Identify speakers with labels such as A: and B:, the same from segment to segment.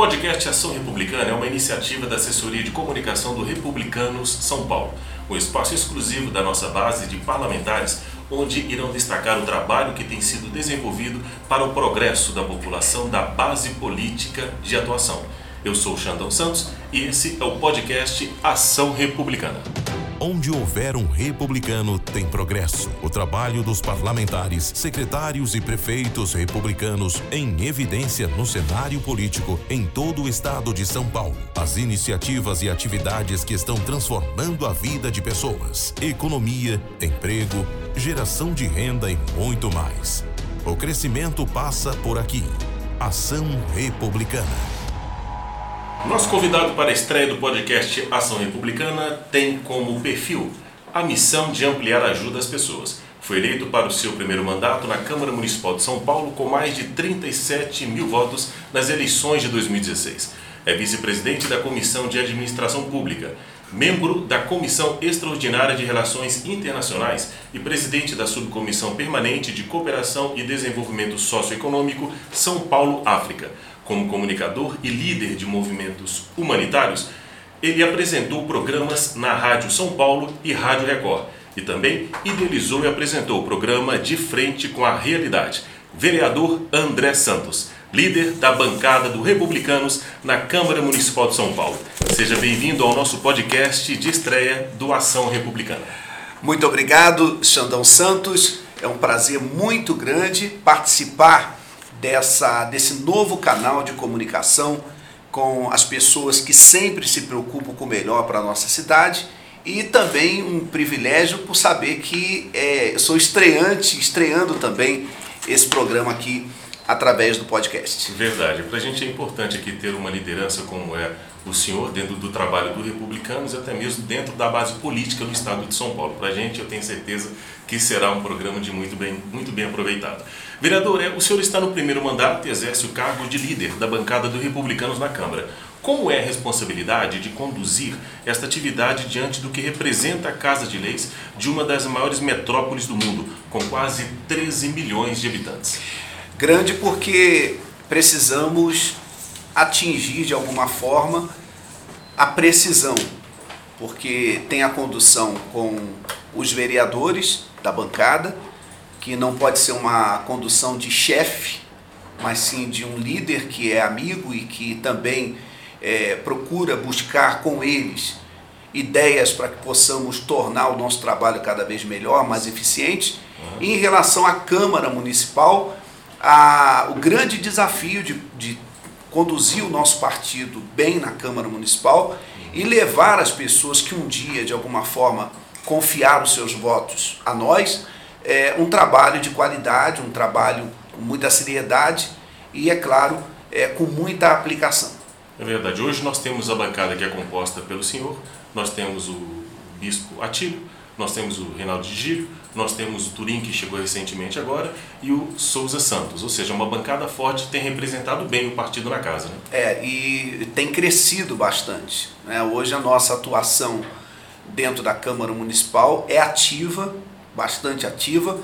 A: podcast Ação Republicana é uma iniciativa da Assessoria de Comunicação do Republicanos São Paulo, um espaço exclusivo da nossa base de parlamentares, onde irão destacar o trabalho que tem sido desenvolvido para o progresso da população da base política de atuação. Eu sou Xandão Santos e esse é o podcast Ação Republicana.
B: Onde houver um republicano, tem progresso. O trabalho dos parlamentares, secretários e prefeitos republicanos em evidência no cenário político em todo o estado de São Paulo. As iniciativas e atividades que estão transformando a vida de pessoas, economia, emprego, geração de renda e muito mais. O crescimento passa por aqui. Ação Republicana.
A: Nosso convidado para a estreia do podcast Ação Republicana tem como perfil a missão de ampliar a ajuda às pessoas. Foi eleito para o seu primeiro mandato na Câmara Municipal de São Paulo com mais de 37 mil votos nas eleições de 2016. É vice-presidente da Comissão de Administração Pública, membro da Comissão Extraordinária de Relações Internacionais e presidente da Subcomissão Permanente de Cooperação e Desenvolvimento Socioeconômico São Paulo-África. Como comunicador e líder de movimentos humanitários, ele apresentou programas na Rádio São Paulo e Rádio Record e também idealizou e apresentou o programa De Frente com a Realidade. Vereador André Santos, líder da bancada do Republicanos na Câmara Municipal de São Paulo. Seja bem-vindo ao nosso podcast de estreia do Ação Republicana.
C: Muito obrigado, Xandão Santos. É um prazer muito grande participar dessa, desse novo canal de comunicação com as pessoas que sempre se preocupam com o melhor para a nossa cidade e também um privilégio por saber que é, sou estreante, estreando também esse programa aqui através do podcast.
A: Verdade. Para a gente é importante aqui ter uma liderança como é o senhor dentro do trabalho do Republicanos e até mesmo dentro da base política no estado de São Paulo. Para a gente, eu tenho certeza que será um programa de muito bem, muito bem aproveitado. Vereador, é, o senhor está no primeiro mandato e exerce o cargo de líder da bancada do Republicanos na Câmara. Como é a responsabilidade de conduzir esta atividade diante do que representa a Casa de Leis de uma das maiores metrópoles do mundo, com quase 13 milhões de habitantes?
C: Grande porque precisamos atingir de alguma forma a precisão, porque tem a condução com os vereadores da bancada, que não pode ser uma condução de chefe, mas sim de um líder que é amigo e que também é, procura buscar com eles ideias para que possamos tornar o nosso trabalho cada vez melhor, mais eficiente. Uhum. E em relação à Câmara Municipal, a, o grande desafio de, de conduzir o nosso partido bem na Câmara Municipal e levar as pessoas que um dia, de alguma forma, confiaram seus votos a nós, é, um trabalho de qualidade, um trabalho com muita seriedade e, é claro, é, com muita aplicação.
A: É verdade. Hoje nós temos a bancada que é composta pelo senhor, nós temos o bispo Atílio, nós temos o Reinaldo Gírio, nós temos o Turim, que chegou recentemente agora, e o Souza Santos. Ou seja, uma bancada forte tem representado bem o partido na casa. Né?
C: É, e tem crescido bastante. Né? Hoje a nossa atuação dentro da Câmara Municipal é ativa, bastante ativa,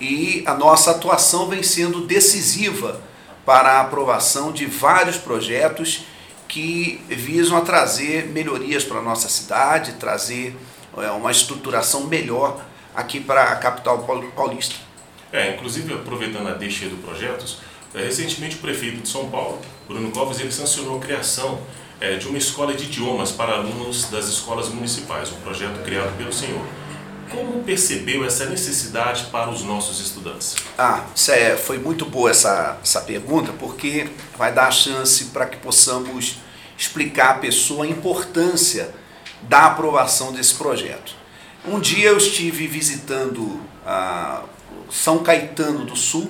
C: e a nossa atuação vem sendo decisiva para a aprovação de vários projetos que visam a trazer melhorias para a nossa cidade, trazer é, uma estruturação melhor aqui para a capital paulista.
A: É, inclusive aproveitando a deixa do projetos, é, recentemente o prefeito de São Paulo, Bruno Covas, ele sancionou a criação é, de uma escola de idiomas para alunos das escolas municipais, um projeto criado pelo senhor. Como percebeu essa necessidade para os nossos estudantes?
C: Ah, é, foi muito boa essa, essa pergunta, porque vai dar a chance para que possamos explicar à pessoa a importância da aprovação desse projeto. Um dia eu estive visitando a São Caetano do Sul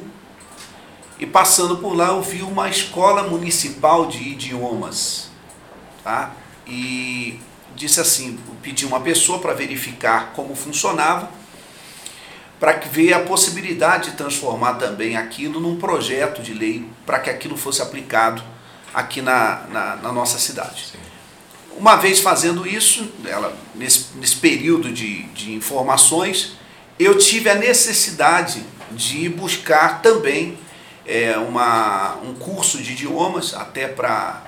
C: e passando por lá eu vi uma escola municipal de idiomas, tá? E disse assim, pedi uma pessoa para verificar como funcionava, para ver a possibilidade de transformar também aquilo num projeto de lei para que aquilo fosse aplicado aqui na, na, na nossa cidade. Sim. Uma vez fazendo isso, ela, nesse, nesse período de, de informações, eu tive a necessidade de buscar também é, uma, um curso de idiomas, até para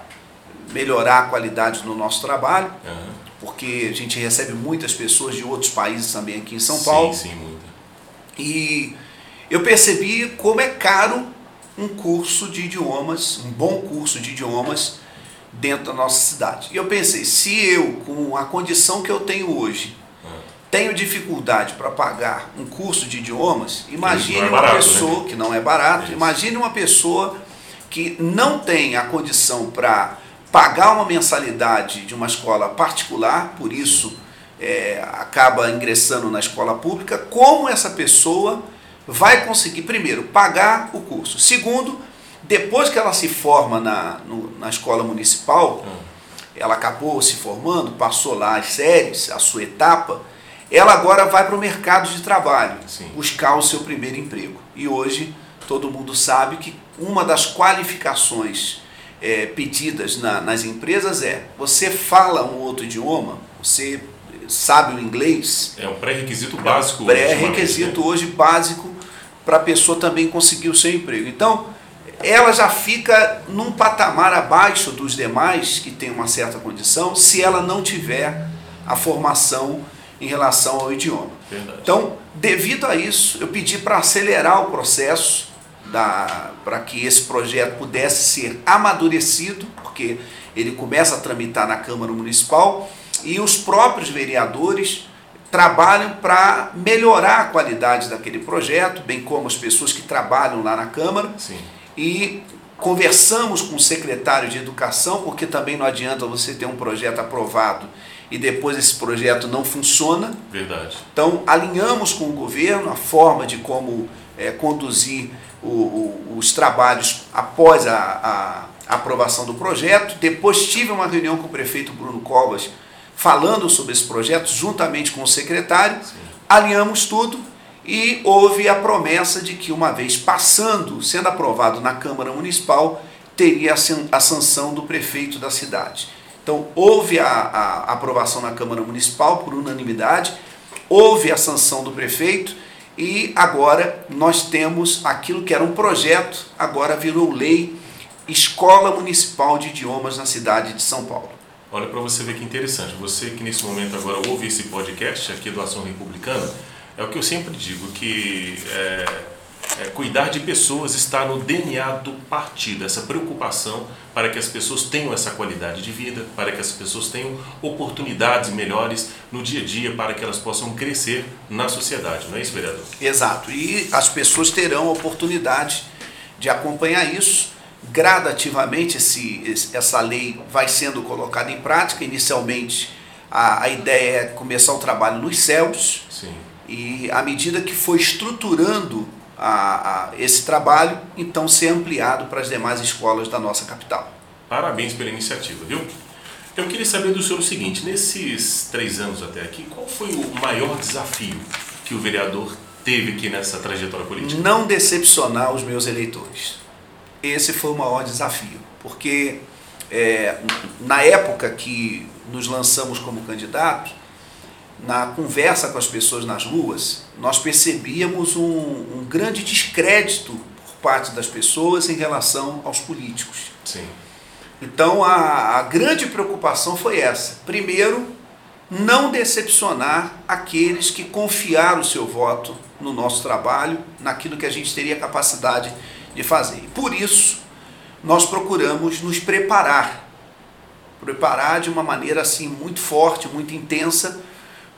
C: melhorar a qualidade do nosso trabalho,
A: Aham.
C: porque a gente recebe muitas pessoas de outros países também aqui em São Paulo.
A: Sim, sim, muita.
C: E eu percebi como é caro um curso de idiomas, um bom curso de idiomas dentro da nossa cidade. E eu pensei, se eu, com a condição que eu tenho hoje, tenho dificuldade para pagar um curso de idiomas, imagine
A: é
C: uma
A: barato,
C: pessoa
A: né?
C: que não é barato, imagine uma pessoa que não tem a condição para pagar uma mensalidade de uma escola particular, por isso é, acaba ingressando na escola pública, como essa pessoa vai conseguir, primeiro, pagar o curso. Segundo, depois que ela se forma na, no- na escola municipal, ela acabou se formando, passou lá as séries, a sua etapa, ela agora vai para o mercado de trabalho,
A: Sim.
C: buscar o seu primeiro emprego. E hoje todo mundo sabe que uma das qualificações eh, pedidas na- nas empresas é você fala um outro idioma, você sabe o inglês,
A: É um pré-requisito básico.
C: pré-requisito
A: ultimamente,
C: hoje básico para a pessoa também conseguir o seu emprego. Então, ela já fica num patamar abaixo dos demais que tem uma certa condição, se ela não tiver a formação em relação ao idioma.
A: Verdade.
C: Então, devido a isso, eu pedi para acelerar o processo para que esse projeto pudesse ser amadurecido, porque ele começa a tramitar na Câmara Municipal e os próprios vereadores trabalham para melhorar a qualidade daquele projeto, bem como as pessoas que trabalham lá na Câmara
A: Sim.
C: E conversamos com o secretário de Educação, porque também não adianta você ter um projeto aprovado e depois esse projeto não funciona.
A: Verdade.
C: Então, alinhamos com o governo a forma de como eh, conduzir o- o- os trabalhos após a, a aprovação do projeto. Depois tive uma reunião com o prefeito Bruno Covas falando sobre esse projeto, juntamente com o secretário. Alinhamos tudo e houve a promessa de que, uma vez passando, sendo aprovado na Câmara Municipal, teria a san- a sanção do prefeito da cidade. Então, houve a, a aprovação na Câmara Municipal por unanimidade, houve a sanção do prefeito e agora nós temos aquilo que era um projeto, agora virou lei, Escola Municipal de Idiomas na cidade de São Paulo.
A: Olha para você ver que interessante. Você que nesse momento agora ouve esse podcast aqui do Ação Republicana, é o que eu sempre digo, que é, é, cuidar de pessoas está no DNA do partido, essa preocupação para que as pessoas tenham essa qualidade de vida, para que as pessoas tenham oportunidades melhores no dia a dia, para que elas possam crescer na sociedade, não é isso, vereador?
C: Exato. E as pessoas terão a oportunidade de acompanhar isso. Gradativamente, esse, essa lei vai sendo colocada em prática. Inicialmente, a, a ideia é começar o trabalho nos céus.
A: Sim.
C: E à medida que foi estruturando a- a- esse trabalho, então ser ampliado para as demais escolas da nossa capital.
A: Parabéns pela iniciativa, viu? Eu queria saber do senhor o seguinte: nesses três anos até aqui, qual foi o maior desafio que o vereador teve aqui nessa trajetória política?
C: Não decepcionar os meus eleitores. Esse foi o maior desafio, porque é, na época que nos lançamos como candidato, na conversa com as pessoas nas ruas, nós percebíamos um, um grande descrédito por parte das pessoas em relação aos políticos.
A: Sim.
C: Então a, a grande preocupação foi essa. Primeiro, não decepcionar aqueles que confiaram o seu voto no nosso trabalho, naquilo que a gente teria capacidade de fazer. E por isso, nós procuramos nos preparar. Preparar de uma maneira assim muito forte, muito intensa,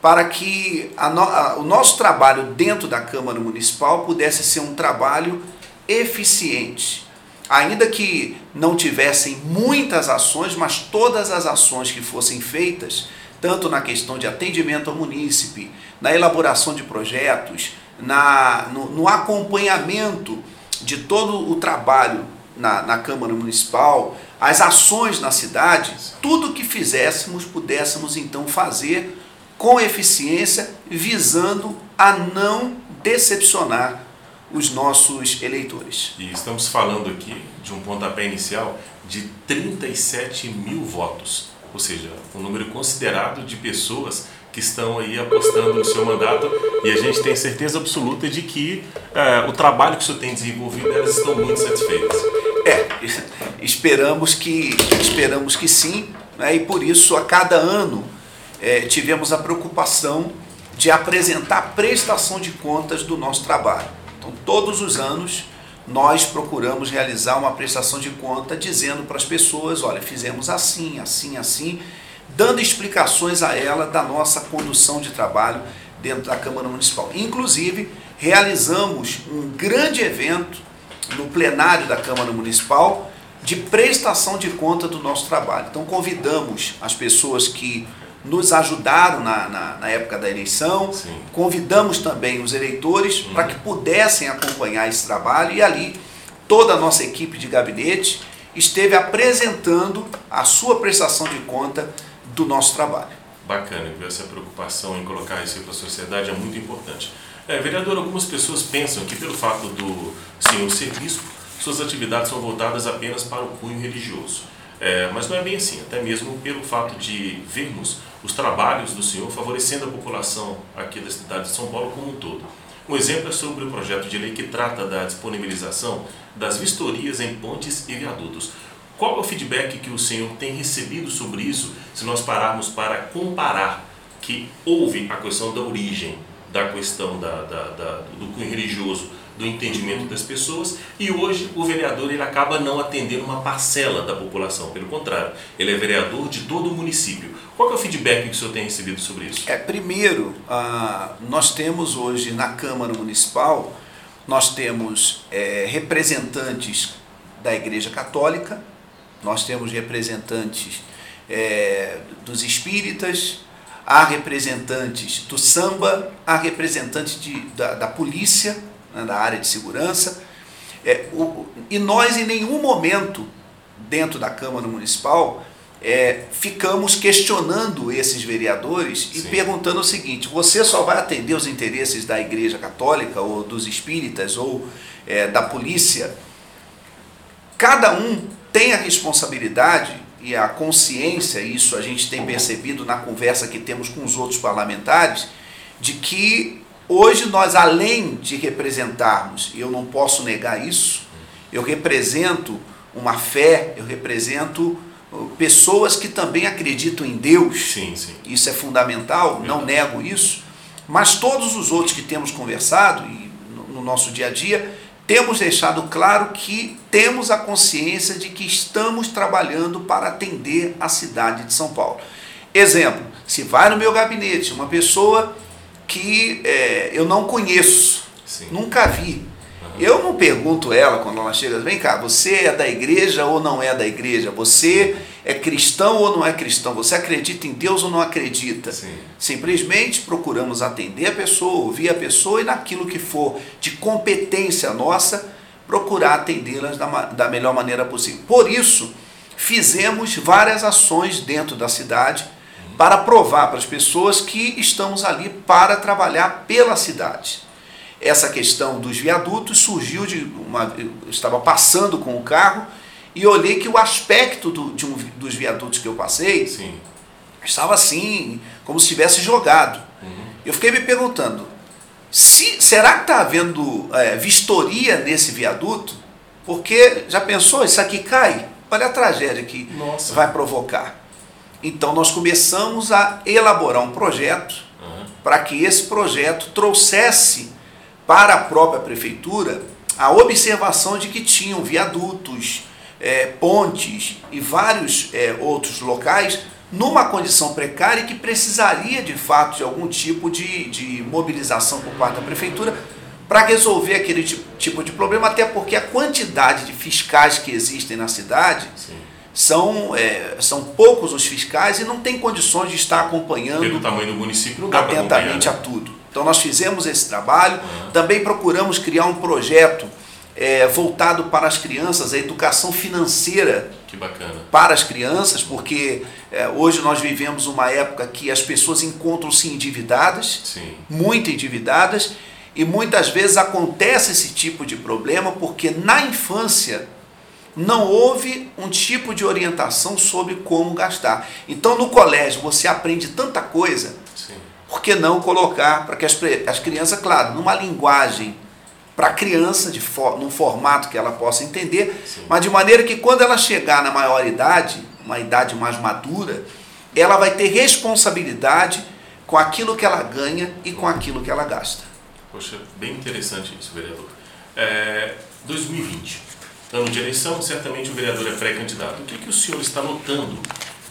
C: para que a no- a- o nosso trabalho dentro da Câmara Municipal pudesse ser um trabalho eficiente. Ainda que não tivessem muitas ações, mas todas as ações que fossem feitas, tanto na questão de atendimento ao munícipe, na elaboração de projetos, na, no, no acompanhamento de todo o trabalho na, na Câmara Municipal, as ações na cidade, tudo que fizéssemos, pudéssemos então fazer com eficiência, visando a não decepcionar os nossos eleitores.
A: E estamos falando aqui de um pontapé inicial de 37 mil votos, ou seja, um número considerado de pessoas que estão aí apostando no seu mandato e a gente tem certeza absoluta de que eh, o trabalho que o senhor tem desenvolvido, elas estão muito satisfeitas.
C: É, esperamos que, esperamos que sim, né? e por isso a cada ano é, tivemos a preocupação de apresentar prestação de contas do nosso trabalho. Então, todos os anos, nós procuramos realizar uma prestação de conta dizendo para as pessoas: olha, fizemos assim, assim, assim, dando explicações a ela da nossa condução de trabalho dentro da Câmara Municipal. Inclusive, realizamos um grande evento no plenário da Câmara Municipal de prestação de conta do nosso trabalho. Então, convidamos as pessoas que nos ajudaram na, na, na época da eleição, Sim. convidamos também os eleitores uhum. para que pudessem acompanhar esse trabalho e ali toda a nossa equipe de gabinete esteve apresentando a sua prestação de conta do nosso trabalho.
A: Bacana, ver essa preocupação em colocar isso para a sociedade é muito importante. É, vereador, algumas pessoas pensam que pelo fato do senhor ser bispo, suas atividades são voltadas apenas para o cunho religioso. É, mas não é bem assim, até mesmo pelo fato de vermos os trabalhos do senhor favorecendo a população aqui da cidade de São Paulo como um todo. Um exemplo é sobre o projeto de lei que trata da disponibilização das vistorias em pontes e viadutos. Qual é o feedback que o senhor tem recebido sobre isso, se nós pararmos para comparar que houve a questão da origem, da questão da, da, da do cunho religioso, do entendimento das pessoas, e hoje o vereador ele acaba não atendendo uma parcela da população, pelo contrário, ele é vereador de todo o município. Qual é o feedback que o senhor tem recebido sobre isso?
C: É, primeiro, ah, nós temos hoje na Câmara Municipal, nós temos é, representantes da Igreja Católica, nós temos representantes é, dos espíritas, há representantes do samba, há representantes de, da, da polícia, né, da área de segurança. É, o, e nós, em nenhum momento, dentro da Câmara Municipal, é, ficamos questionando esses vereadores e Sim. perguntando o seguinte: você só vai atender os interesses da Igreja Católica, ou dos espíritas, ou é, da polícia? Cada um tem a responsabilidade e a consciência, isso a gente tem percebido na conversa que temos com os outros parlamentares, de que hoje nós, além de representarmos, e eu não posso negar isso, eu represento uma fé, eu represento uh, pessoas que também acreditam em Deus.
A: Sim, sim.
C: Isso é fundamental, não nego isso. Mas todos os outros que temos conversado e no nosso dia a dia, temos deixado claro que temos a consciência de que estamos trabalhando para atender a cidade de São Paulo. Exemplo, se vai no meu gabinete uma pessoa que é, eu não conheço, Sim. nunca vi, eu não pergunto ela quando ela chega, vem cá, você é da igreja ou não é da igreja? Você é cristão ou não é cristão? Você acredita em Deus ou não acredita? Sim. Simplesmente procuramos atender a pessoa, ouvir a pessoa e naquilo que for de competência nossa, procurar atendê-las da, da melhor maneira possível. Por isso, fizemos várias ações dentro da cidade para provar para as pessoas que estamos ali para trabalhar pela cidade essa questão dos viadutos surgiu de uma. Eu estava passando com o carro e olhei que o aspecto do, de um, dos viadutos que eu passei Sim. estava assim, como se tivesse jogado. Uhum. Eu fiquei me perguntando: se, será que está havendo é, vistoria nesse viaduto? Porque já pensou, isso aqui cai? Olha a tragédia que Nossa. vai provocar. Então nós começamos a elaborar um projeto uhum. para que esse projeto trouxesse para a própria prefeitura a observação de que tinham viadutos, é, pontes e vários é, outros locais numa condição precária e que precisaria de fato de algum tipo de, de mobilização por parte da prefeitura para resolver aquele tipo de problema, até porque a quantidade de fiscais que existem na cidade são, é, são poucos os fiscais e não tem condições de estar acompanhando
A: Pelo tamanho do município,
C: atentamente a tudo. Então nós fizemos esse trabalho, também procuramos criar um projeto é, voltado para as crianças, a educação financeira para as crianças, porque é, hoje nós vivemos uma época que as pessoas encontram-se endividadas, Sim. muito endividadas, e muitas vezes acontece esse tipo de problema porque na infância não houve um tipo de orientação sobre como gastar. Então no colégio você aprende tanta coisa por que não colocar para que as, as crianças, claro, numa linguagem para a criança, de for, num formato que ela possa entender,
A: Sim.
C: mas de maneira que quando ela chegar na maioridade, uma idade mais madura, ela vai ter responsabilidade com aquilo que ela ganha e com aquilo que ela gasta.
A: Poxa, bem interessante isso, vereador. É, 2020, ano de eleição, certamente o vereador é pré-candidato. O que, que o senhor está notando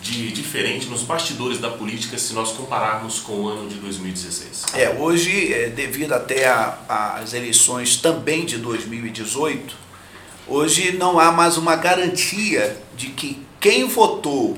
A: de diferente nos bastidores da política se nós compararmos com o ano de 2016?
C: É, hoje, é, devido até às eleições também de 2018, hoje não há mais uma garantia de que quem votou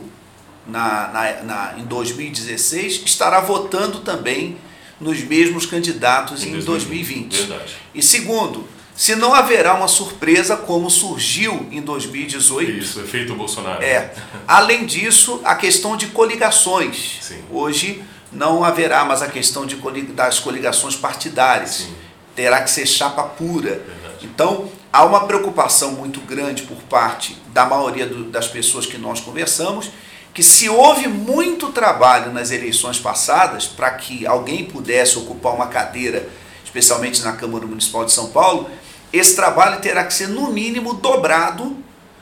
C: na, na, na, em 2016 estará votando também nos mesmos candidatos em, em 2020.
A: 2020. Verdade.
C: E segundo, se não haverá uma surpresa como surgiu em 2018.
A: Isso, efeito Bolsonaro.
C: É. Além disso, a questão de coligações.
A: Sim.
C: Hoje não haverá mais a questão de, das coligações partidárias.
A: Sim.
C: Terá que ser chapa pura.
A: Verdade.
C: Então, há uma preocupação muito grande por parte da maioria do, das pessoas que nós conversamos, que se houve muito trabalho nas eleições passadas para que alguém pudesse ocupar uma cadeira, especialmente na Câmara Municipal de São Paulo, esse trabalho terá que ser no mínimo dobrado,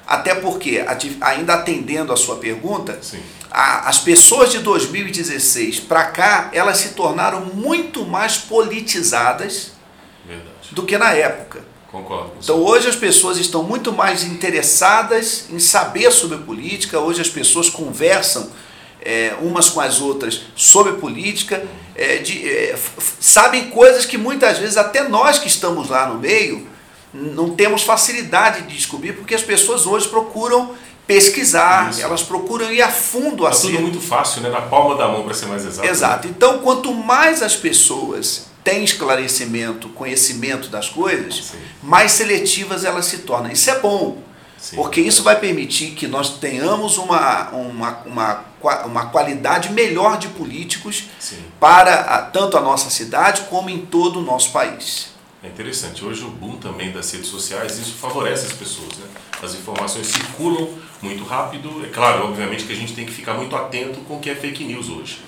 C: até porque, ainda atendendo a sua pergunta, a, as pessoas de 2016 para cá, elas se tornaram muito mais politizadas
A: Verdade.
C: do que na época.
A: Concordo.
C: Então hoje as pessoas estão muito mais interessadas em saber sobre política, hoje as pessoas conversam é, umas com as outras sobre política, é, de, é, sabem coisas que muitas vezes até nós que estamos lá no meio não temos facilidade de descobrir, porque as pessoas hoje procuram pesquisar,
A: Isso.
C: elas procuram ir a fundo
A: Tá
C: assim.
A: tudo muito fácil, né? Na palma da mão, para ser mais exato.
C: Exato. Então, quanto mais as pessoas têm esclarecimento, conhecimento das coisas,
A: Sim.
C: mais seletivas elas se tornam. Isso é bom,
A: Sim.
C: porque isso vai permitir que nós tenhamos uma, uma, uma, uma qualidade melhor de políticos
A: Sim.
C: para a- tanto a nossa cidade como em todo o nosso país.
A: É interessante. Hoje o boom também das redes sociais, isso favorece as pessoas, né? As informações circulam muito rápido. É claro, obviamente que a gente tem que ficar muito atento com o que é fake news hoje.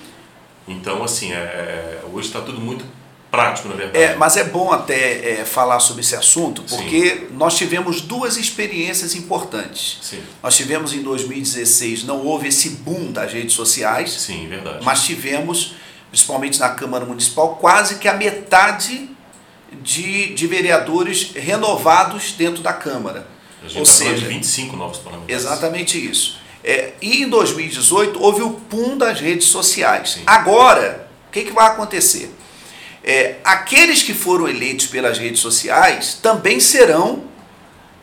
A: Então, assim, é, é- hoje está tudo muito prático, na verdade.
C: É, mas é bom até é, falar sobre esse assunto, porque nós tivemos duas experiências importantes.
A: Sim,
C: Nós tivemos em 2016, não houve esse boom das redes sociais,
A: sim, verdade.
C: mas tivemos, principalmente na Câmara Municipal, quase que a metade de, de vereadores renovados dentro da Câmara.
A: a gente
C: ou
A: falando de
C: seja,
A: 25 novos parlamentares.
C: Exatamente isso. É, e em 2018 houve o boom das redes sociais.
A: Sim.
C: Agora, o que, que vai acontecer? É, aqueles que foram eleitos pelas redes sociais também serão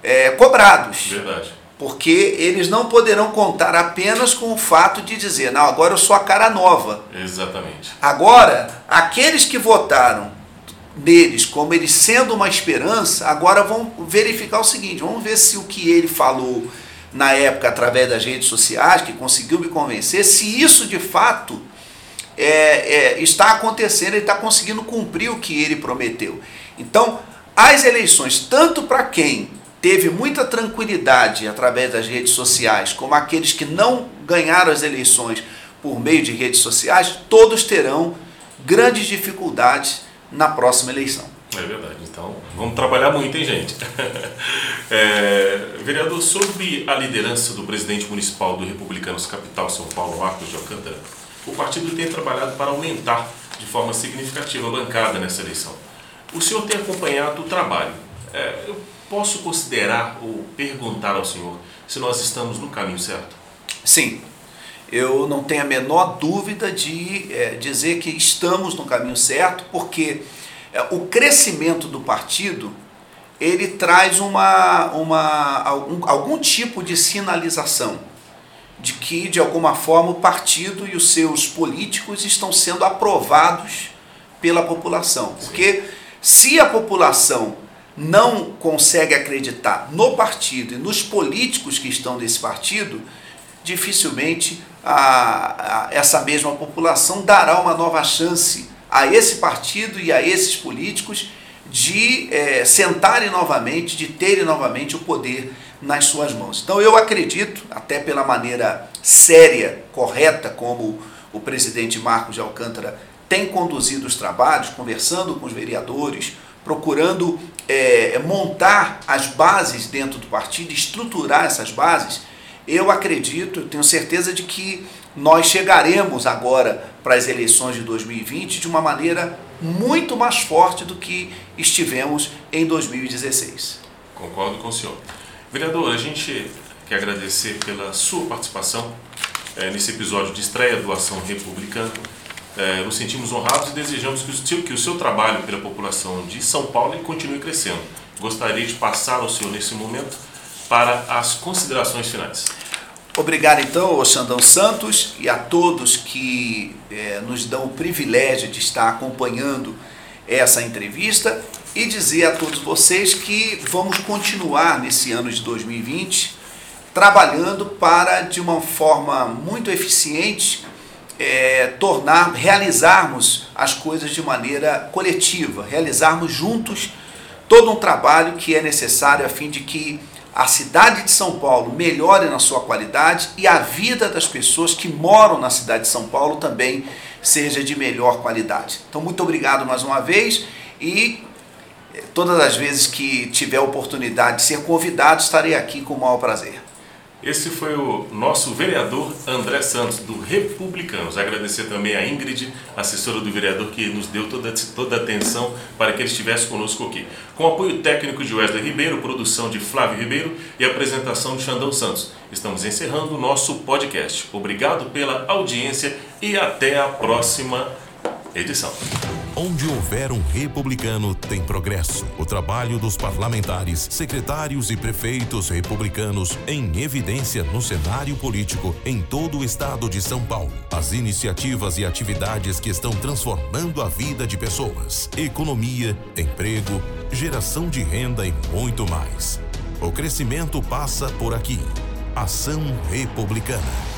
C: é, cobrados.
A: Verdade.
C: Porque eles não poderão contar apenas com o fato de dizer, não, agora eu sou a cara nova.
A: Exatamente.
C: Agora, aqueles que votaram neles como eles sendo uma esperança, agora vão verificar o seguinte: vamos ver se o que ele falou na época através das redes sociais, que conseguiu me convencer, se isso de fato é, é, está acontecendo, ele está conseguindo cumprir o que ele prometeu. Então, as eleições, tanto para quem teve muita tranquilidade através das redes sociais, como aqueles que não ganharam as eleições por meio de redes sociais, todos terão grandes dificuldades na próxima eleição.
A: É verdade. Então, vamos trabalhar muito, hein, gente? É, vereador, sobre a liderança do presidente municipal do Republicanos Capital São Paulo, Marcos de Alcântara, o partido tem trabalhado para aumentar de forma significativa a bancada nessa eleição. O senhor tem acompanhado o trabalho. É, eu posso considerar ou perguntar ao senhor se nós estamos no caminho certo?
C: Sim, eu não tenho a menor dúvida de é, dizer que estamos no caminho certo, porque é, o crescimento do partido ele traz uma, uma, algum, algum tipo de sinalização de que, de alguma forma, o partido e os seus políticos estão sendo aprovados pela população. Porque se a população não consegue acreditar no partido e nos políticos que estão desse partido, dificilmente a, a, essa mesma população dará uma nova chance a esse partido e a esses políticos de é, sentarem novamente, de terem novamente o poder nas suas mãos. Então eu acredito, até pela maneira séria, correta, como o presidente Marcos de Alcântara tem conduzido os trabalhos, conversando com os vereadores, procurando é, montar as bases dentro do partido, estruturar essas bases, eu acredito, tenho certeza de que nós chegaremos agora para as eleições de 2020 de uma maneira muito mais forte do que estivemos em 2016.
A: Concordo com o senhor. Vereador, a gente quer agradecer pela sua participação é, nesse episódio de estreia do Ação Republicana. É, nos sentimos honrados e desejamos que o, seu, que o seu trabalho pela população de São Paulo continue crescendo. Gostaria de passar ao senhor nesse momento para as considerações finais.
C: Obrigado então Xandão Santos e a todos que é, nos dão o privilégio de estar acompanhando essa entrevista e dizer a todos vocês que vamos continuar nesse ano de 2020 trabalhando para, de uma forma muito eficiente, é, tornar, realizarmos as coisas de maneira coletiva, realizarmos juntos todo um trabalho que é necessário a fim de que a cidade de São Paulo melhore na sua qualidade e a vida das pessoas que moram na cidade de São Paulo também seja de melhor qualidade. Então, muito obrigado mais uma vez e eh, todas as vezes que tiver oportunidade de ser convidado, estarei aqui com o maior prazer.
A: Esse foi o nosso vereador André Santos, do Republicanos. Agradecer também a Ingrid, assessora do vereador, que nos deu toda, toda a atenção para que ele estivesse conosco aqui. Com apoio técnico de Wesley Ribeiro, produção de Flávio Ribeiro e apresentação de Xandão Santos. Estamos encerrando o nosso podcast. Obrigado pela audiência e até a próxima edição.
B: Onde houver um republicano, tem progresso. O trabalho dos parlamentares, secretários e prefeitos republicanos em evidência no cenário político em todo o estado de São Paulo. As iniciativas e atividades que estão transformando a vida de pessoas, economia, emprego, geração de renda e muito mais. O crescimento passa por aqui. Ação Republicana.